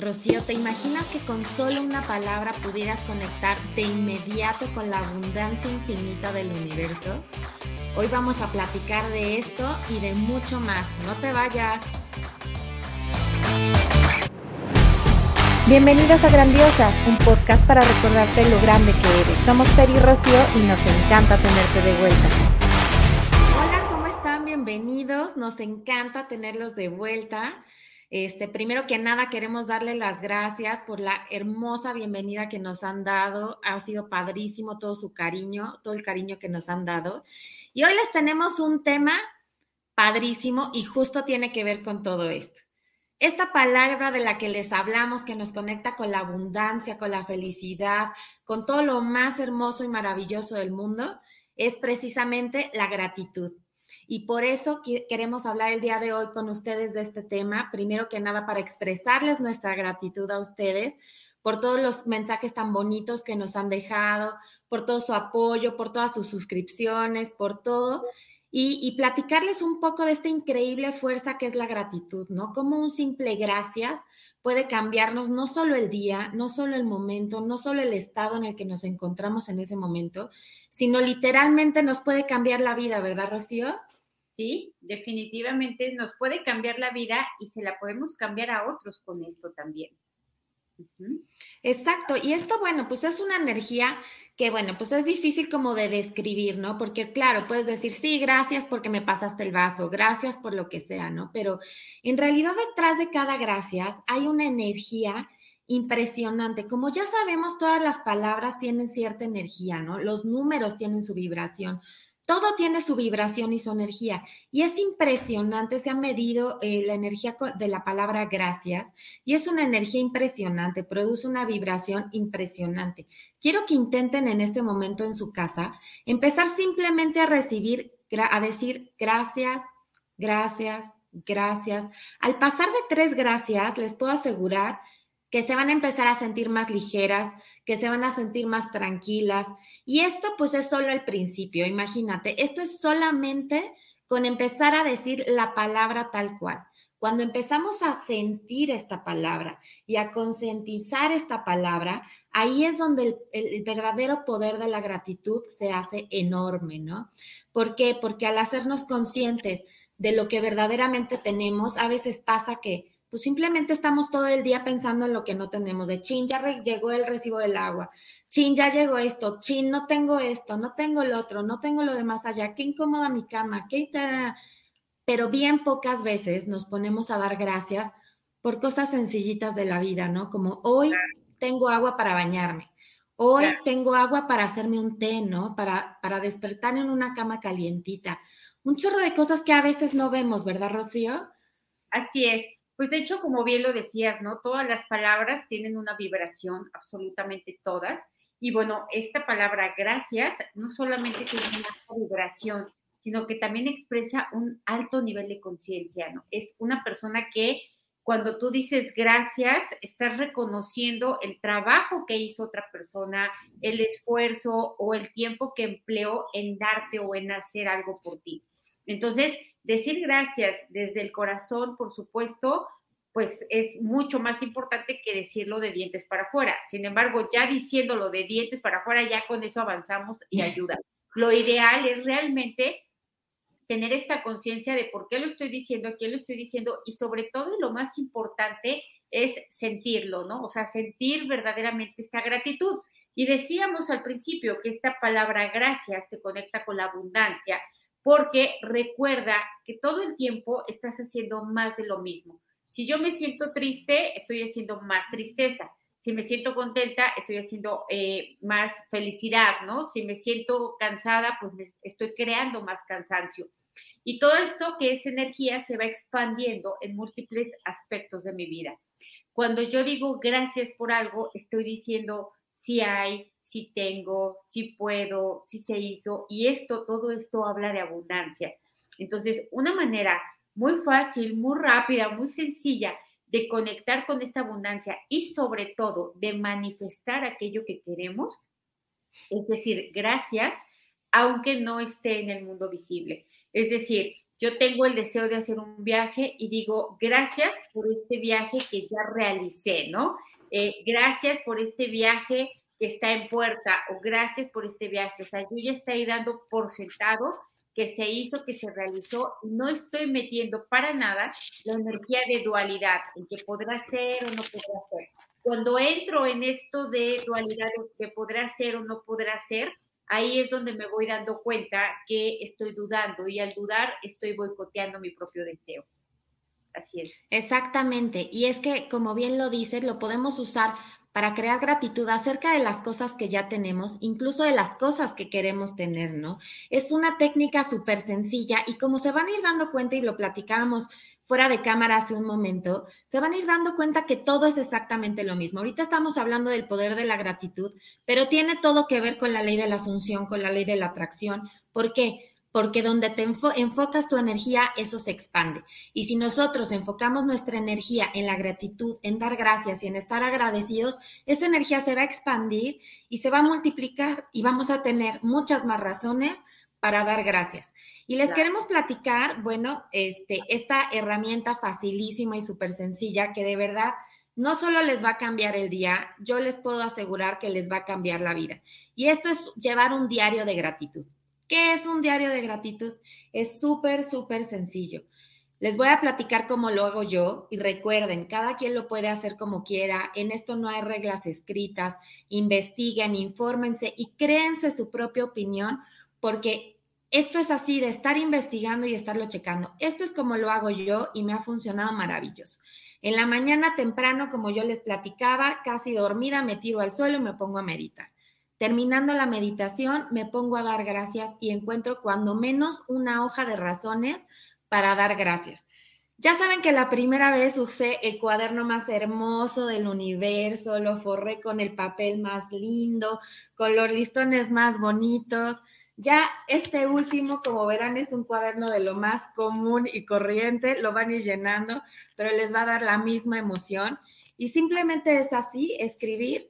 Rocío, ¿te imaginas que con solo una palabra pudieras conectar de inmediato con la abundancia infinita del universo? Hoy vamos a platicar de esto y de mucho más. No te vayas. Bienvenidas a Grandiosas, un podcast para recordarte lo grande que eres. Somos Fer y Rocío y nos encanta tenerte de vuelta. Hola, ¿cómo están? Bienvenidos. Nos encanta tenerlos de vuelta. Este, primero que nada, queremos darle las gracias por la hermosa bienvenida que nos han dado. Ha sido padrísimo todo su cariño, todo el cariño que nos han dado. Y hoy les tenemos un tema padrísimo y justo tiene que ver con todo esto. Esta palabra de la que les hablamos, que nos conecta con la abundancia, con la felicidad, con todo lo más hermoso y maravilloso del mundo, es precisamente la gratitud. Y por eso queremos hablar el día de hoy con ustedes de este tema, primero que nada para expresarles nuestra gratitud a ustedes por todos los mensajes tan bonitos que nos han dejado, por todo su apoyo, por todas sus suscripciones, por todo. Y, platicarles un poco de esta increíble fuerza que es la gratitud, ¿no? Como un simple gracias puede cambiarnos no solo el día, no solo el momento, no solo el estado en el que nos encontramos en ese momento, sino literalmente nos puede cambiar la vida, ¿verdad, Rocío? Sí, definitivamente nos puede cambiar la vida y se la podemos cambiar a otros con esto también. Exacto, y esto, bueno, pues es una energía que, bueno, pues es difícil como de describir, ¿no? Porque, claro, puedes decir, sí, gracias porque me pasaste el vaso, gracias por lo que sea, ¿no? Pero en realidad detrás de cada gracias hay una energía impresionante. Como ya sabemos, todas las palabras tienen cierta energía, ¿no? Los números tienen su vibración. Todo tiene su vibración y su energía. Y es impresionante, se ha medido eh, la energía de la palabra gracias y es una energía impresionante, produce una vibración impresionante. Quiero que intenten en este momento en su casa empezar simplemente a recibir, a decir gracias, gracias, gracias. Al pasar de tres gracias, les puedo asegurar que se van a empezar a sentir más ligeras, que se van a sentir más tranquilas. Y esto pues es solo el principio, imagínate, esto es solamente con empezar a decir la palabra tal cual. Cuando empezamos a sentir esta palabra y a concientizar esta palabra, ahí es donde el, verdadero poder de la gratitud se hace enorme, ¿no? ¿Por qué? Porque al hacernos conscientes de lo que verdaderamente tenemos, a veces pasa que pues simplemente estamos todo el día pensando en lo que no tenemos, de chin, ya llegó el recibo del agua, chin, ya llegó esto, chin, no tengo esto, no tengo el otro, no tengo lo demás allá, qué incómoda mi cama, qué... Pero bien pocas veces nos ponemos a dar gracias por cosas sencillitas de la vida, ¿no? Como hoy tengo agua para bañarme, hoy tengo agua para hacerme un té, ¿no? Para, para despertar en una cama calientita. Un chorro de cosas que a veces no vemos, ¿verdad, Rocío? Así es. Pues de hecho, como bien lo decías, ¿no? Todas las palabras tienen una vibración, absolutamente todas. Y bueno, esta palabra gracias no solamente tiene una vibración, sino que también expresa un alto nivel de conciencia, ¿no? Es una persona que cuando tú dices gracias, estás reconociendo el trabajo que hizo otra persona, el esfuerzo o el tiempo que empleó en darte o en hacer algo por ti. Entonces, Decir gracias desde el corazón, por supuesto, pues es mucho más importante que decirlo de dientes para afuera. Sin embargo, ya diciéndolo de dientes para afuera, ya con eso avanzamos y ayuda. Lo ideal es realmente tener esta conciencia de por qué lo estoy diciendo, a quién lo estoy diciendo y sobre todo lo más importante es sentirlo, ¿no? O sea, sentir verdaderamente esta gratitud. Y decíamos al principio que esta palabra gracias te conecta con la abundancia, porque recuerda que todo el tiempo estás haciendo más de lo mismo. Si yo me siento triste, estoy haciendo más tristeza. Si me siento contenta, estoy haciendo eh, más felicidad, ¿no? Si me siento cansada, pues estoy creando más cansancio. Y todo esto que es energía se va expandiendo en múltiples aspectos de mi vida. Cuando yo digo gracias por algo, estoy diciendo si hay, si tengo, si puedo, si se hizo, y esto, todo esto habla de abundancia. Entonces, una manera muy fácil, muy rápida, muy sencilla de conectar con esta abundancia y sobre todo de manifestar aquello que queremos, es decir, gracias, aunque no esté en el mundo visible. Es decir, yo tengo el deseo de hacer un viaje y digo, gracias por este viaje que ya realicé, ¿no? Eh, gracias por este viaje que está en puerta o gracias por este viaje. O sea, yo ya estoy dando por sentado que se hizo, que se realizó, no estoy metiendo para nada la energía de dualidad, en que podrá ser o no podrá ser. Cuando entro en esto de dualidad, que podrá ser o no podrá ser, ahí es donde me voy dando cuenta que estoy dudando y al dudar estoy boicoteando mi propio deseo. Así es. Exactamente. Y es que, como bien lo dices, lo podemos usar para crear gratitud acerca de las cosas que ya tenemos, incluso de las cosas que queremos tener, ¿no? Es una técnica súper sencilla y como se van a ir dando cuenta y lo platicábamos fuera de cámara hace un momento, se van a ir dando cuenta que todo es exactamente lo mismo. Ahorita estamos hablando del poder de la gratitud, pero tiene todo que ver con la ley de la asunción, con la ley de la atracción. ¿Por qué? Porque donde te enfocas tu energía, eso se expande. Y si nosotros enfocamos nuestra energía en la gratitud, en dar gracias y en estar agradecidos, esa energía se va a expandir y se va a multiplicar y vamos a tener muchas más razones para dar gracias. Y les queremos platicar, bueno, este, esta herramienta facilísima y súper sencilla que de verdad no solo les va a cambiar el día, yo les puedo asegurar que les va a cambiar la vida. Y esto es llevar un diario de gratitud. ¿Qué es un diario de gratitud? Es súper, súper sencillo. Les voy a platicar cómo lo hago yo y recuerden, cada quien lo puede hacer como quiera. En esto no hay reglas escritas. Investiguen, infórmense y créense su propia opinión porque esto es así de estar investigando y estarlo checando. Esto es como lo hago yo y me ha funcionado maravilloso. En la mañana temprano, como yo les platicaba, casi dormida, me tiro al suelo y me pongo a meditar. Terminando la meditación, me pongo a dar gracias y encuentro cuando menos una hoja de razones para dar gracias. Ya saben que la primera vez usé el cuaderno más hermoso del universo, lo forré con el papel más lindo, con los listones más bonitos ya este último, como verán, es un cuaderno de lo más común y corriente, lo van a ir llenando, pero les va a dar la misma emoción. Y simplemente es así, escribir.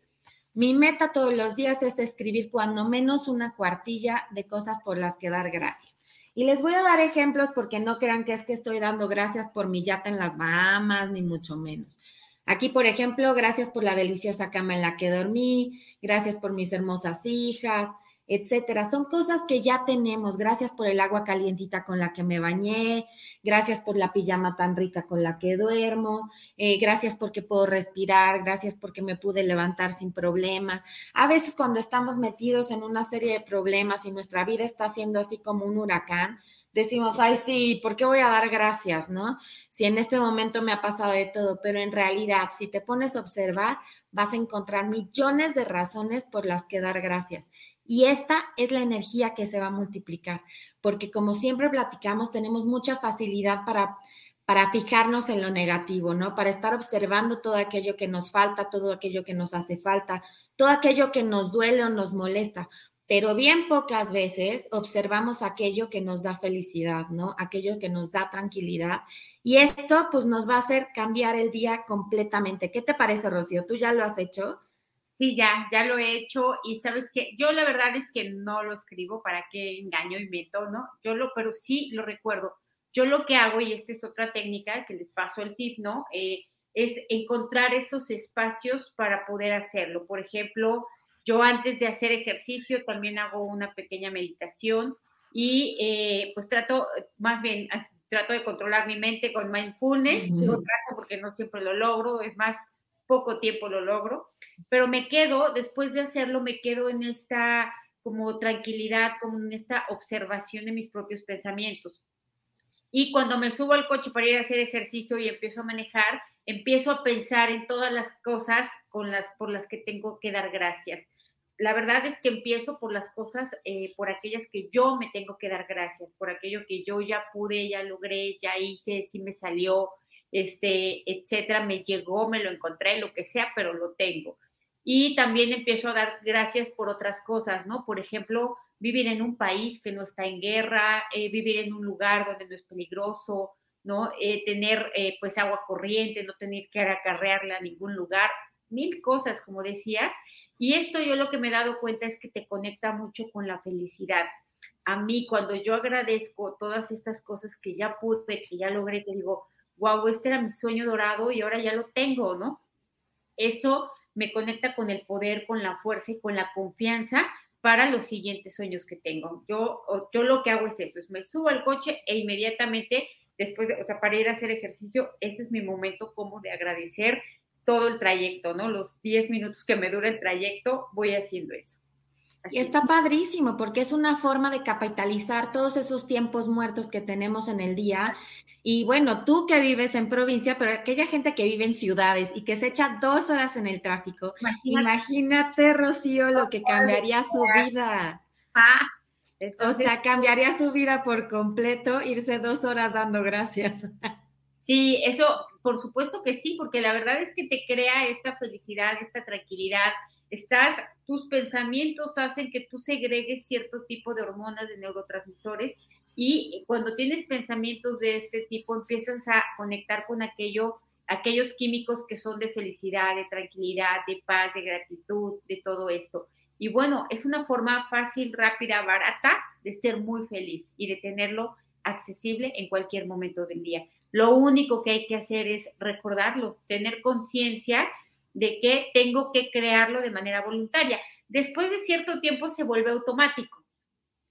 Mi meta todos los días es escribir cuando menos una cuartilla de cosas por las que dar gracias. Y les voy a dar ejemplos porque no crean que es que estoy dando gracias por mi yata en las Bahamas, ni mucho menos. Aquí, por ejemplo, gracias por la deliciosa cama en la que dormí, gracias por mis hermosas hijas, etcétera. Son cosas que ya tenemos. Gracias por el agua calientita con la que me bañé, gracias por la pijama tan rica con la que duermo, eh, gracias porque puedo respirar, gracias porque me pude levantar sin problema. A veces cuando estamos metidos en una serie de problemas y nuestra vida está siendo así como un huracán, decimos, ay, sí, ¿por qué voy a dar gracias, no? Si en este momento me ha pasado de todo, pero en realidad, si te pones a observar, vas a encontrar millones de razones por las que dar gracias. Y esta es la energía que se va a multiplicar, porque como siempre platicamos, tenemos mucha facilidad para, para fijarnos en lo negativo, ¿no? Para estar observando todo aquello que nos falta, todo aquello que nos hace falta, todo aquello que nos duele o nos molesta. Pero bien pocas veces observamos aquello que nos da felicidad, ¿no? Aquello que nos da tranquilidad. Y esto pues nos va a hacer cambiar el día completamente. ¿Qué te parece, Rocío? ¿Tú ya lo has hecho? Sí, ya, ya lo he hecho y sabes que yo la verdad es que no lo escribo para qué engaño y meto, ¿no? Yo lo, pero sí lo recuerdo. Yo lo que hago, y esta es otra técnica que les paso el tip, ¿no? Eh, es encontrar esos espacios para poder hacerlo. Por ejemplo, yo antes de hacer ejercicio también hago una pequeña meditación y eh, pues trato, más bien, trato de controlar mi mente con mindfulness, lo trato porque no siempre lo logro, es más, poco tiempo lo logro, pero me quedo, después de hacerlo, me quedo en esta como tranquilidad, como en esta observación de mis propios pensamientos. Y cuando me subo al coche para ir a hacer ejercicio y empiezo a manejar, empiezo a pensar en todas las cosas con las, por las que tengo que dar gracias. La verdad es que empiezo por las cosas, eh, por aquellas que yo me tengo que dar gracias, por aquello que yo ya pude, ya logré, ya hice, si me salió, este, etcétera, me llegó, me lo encontré, lo que sea, pero lo tengo. Y también empiezo a dar gracias por otras cosas, ¿no? Por ejemplo, vivir en un país que no está en guerra, eh, vivir en un lugar donde no es peligroso, ¿no? Eh, tener eh, pues agua corriente, no tener que acarrearla a ningún lugar, mil cosas, como decías. Y esto yo lo que me he dado cuenta es que te conecta mucho con la felicidad a mí cuando yo agradezco todas estas cosas que ya pude, que ya logré, que digo, wow, este era mi sueño dorado y ahora ya lo tengo, ¿no? Eso me conecta con el poder, con la fuerza y con la confianza para los siguientes sueños que tengo. Yo, yo lo que hago es eso, es me subo al coche e inmediatamente después, de, o sea, para ir a hacer ejercicio, ese es mi momento como de agradecer todo el trayecto, ¿no? Los 10 minutos que me dura el trayecto, voy haciendo eso. Y está padrísimo porque es una forma de capitalizar todos esos tiempos muertos que tenemos en el día. Y bueno, tú que vives en provincia, pero aquella gente que vive en ciudades y que se echa dos horas en el tráfico, imagínate, Rocío, lo que cambiaría su vida. Ah, o sea, cambiaría su vida por completo irse dos horas dando gracias. Sí, eso, por supuesto que sí, porque la verdad es que te crea esta felicidad, esta tranquilidad. Estás, tus pensamientos hacen que tú segregues cierto tipo de hormonas, de neurotransmisores, y cuando tienes pensamientos de este tipo, empiezas a conectar con aquello, aquellos químicos que son de felicidad, de tranquilidad, de paz, de gratitud, de todo esto. Y bueno, es una forma fácil, rápida, barata de ser muy feliz y de tenerlo accesible en cualquier momento del día. Lo único que hay que hacer es recordarlo, tener conciencia de que tengo que crearlo de manera voluntaria. Después de cierto tiempo se vuelve automático,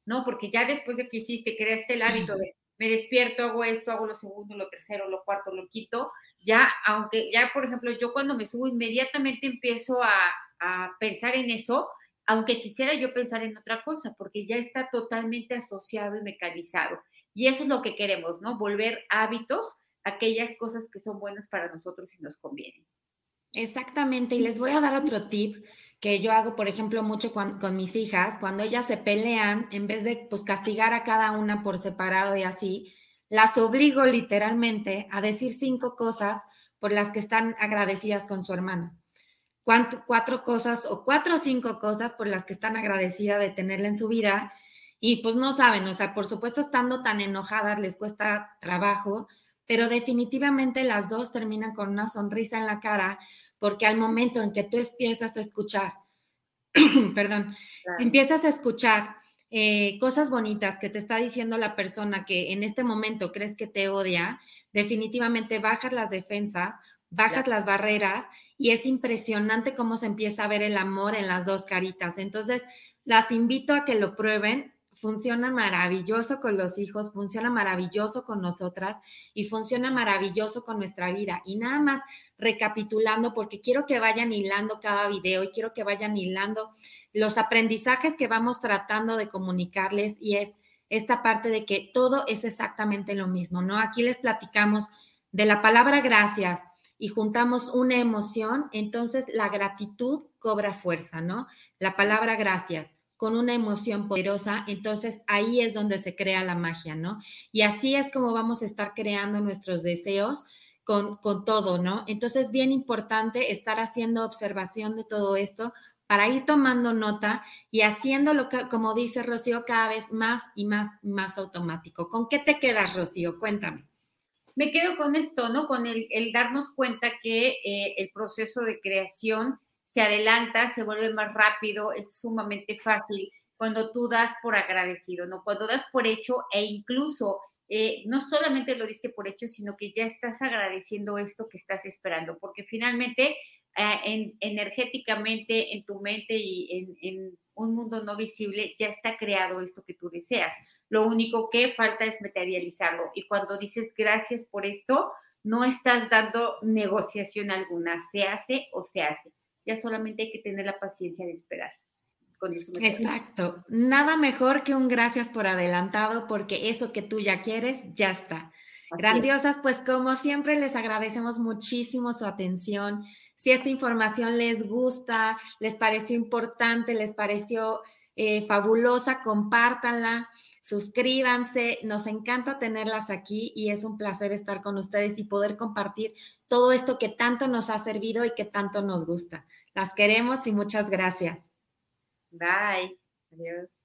¿no? Porque ya después de que hiciste, creaste el hábito de me despierto, hago esto, hago lo segundo, lo tercero, lo cuarto, lo quito, ya, aunque ya, por ejemplo, yo cuando me subo inmediatamente empiezo a, a pensar en eso, aunque quisiera yo pensar en otra cosa, porque ya está totalmente asociado y mecanizado. Y eso es lo que queremos, ¿no? Volver hábitos aquellas cosas que son buenas para nosotros y nos convienen. Exactamente, y les voy a dar otro tip que yo hago, por ejemplo, mucho con, mis hijas, cuando ellas se pelean, en vez de pues, castigar a cada una por separado y así, las obligo literalmente a decir cinco cosas por las que están agradecidas con su hermana. Cuatro cosas o cuatro o cinco cosas por las que están agradecidas de tenerla en su vida y pues no saben, o sea, por supuesto estando tan enojadas les cuesta trabajo, pero definitivamente las dos terminan con una sonrisa en la cara porque al momento en que tú empiezas a escuchar, perdón, empiezas a escuchar eh, cosas bonitas que te está diciendo la persona que en este momento crees que te odia, definitivamente bajas las defensas, bajas las barreras y es impresionante cómo se empieza a ver el amor en las dos caritas. Entonces, las invito a que lo prueben. Funciona maravilloso con los hijos, funciona maravilloso con nosotras y funciona maravilloso con nuestra vida. Y nada más recapitulando, porque quiero que vayan hilando cada video y quiero que vayan hilando los aprendizajes que vamos tratando de comunicarles y es esta parte de que todo es exactamente lo mismo, ¿no? Aquí les platicamos de la palabra gracias, y juntamos una emoción, entonces la gratitud cobra fuerza, ¿no? La palabra gracias con una emoción poderosa, entonces ahí es donde se crea la magia, ¿no? Y así es como vamos a estar creando nuestros deseos con, con todo, ¿no? Entonces, bien importante estar haciendo observación de todo esto para ir tomando nota y haciéndolo, como dice Rocío, cada vez más y más, más automático. ¿Con qué te quedas, Rocío? Cuéntame me quedo con esto, ¿no? Con el, darnos cuenta que eh, el proceso de creación se adelanta, se vuelve más rápido, es sumamente fácil cuando tú das por agradecido, ¿no? Cuando das por hecho e incluso eh, no solamente lo diste por hecho, sino que ya estás agradeciendo esto que estás esperando, porque finalmente eh, energéticamente en tu mente y en, un mundo no visible ya está creado esto que tú deseas. Lo único que falta es materializarlo. Y cuando dices gracias por esto, no estás dando negociación alguna. Se hace o se hace. Ya solamente hay que tener la paciencia de esperar. Exacto. Nada mejor que un gracias por adelantado porque eso que tú ya quieres ya está. Grandiosas, pues como siempre les agradecemos muchísimo su atención. Si esta información les gusta, les pareció importante, les pareció eh, fabulosa, compártanla, suscríbanse. Nos encanta tenerlas aquí y es un placer estar con ustedes y poder compartir todo esto que tanto nos ha servido y que tanto nos gusta. Las queremos y muchas gracias. Bye. Adiós.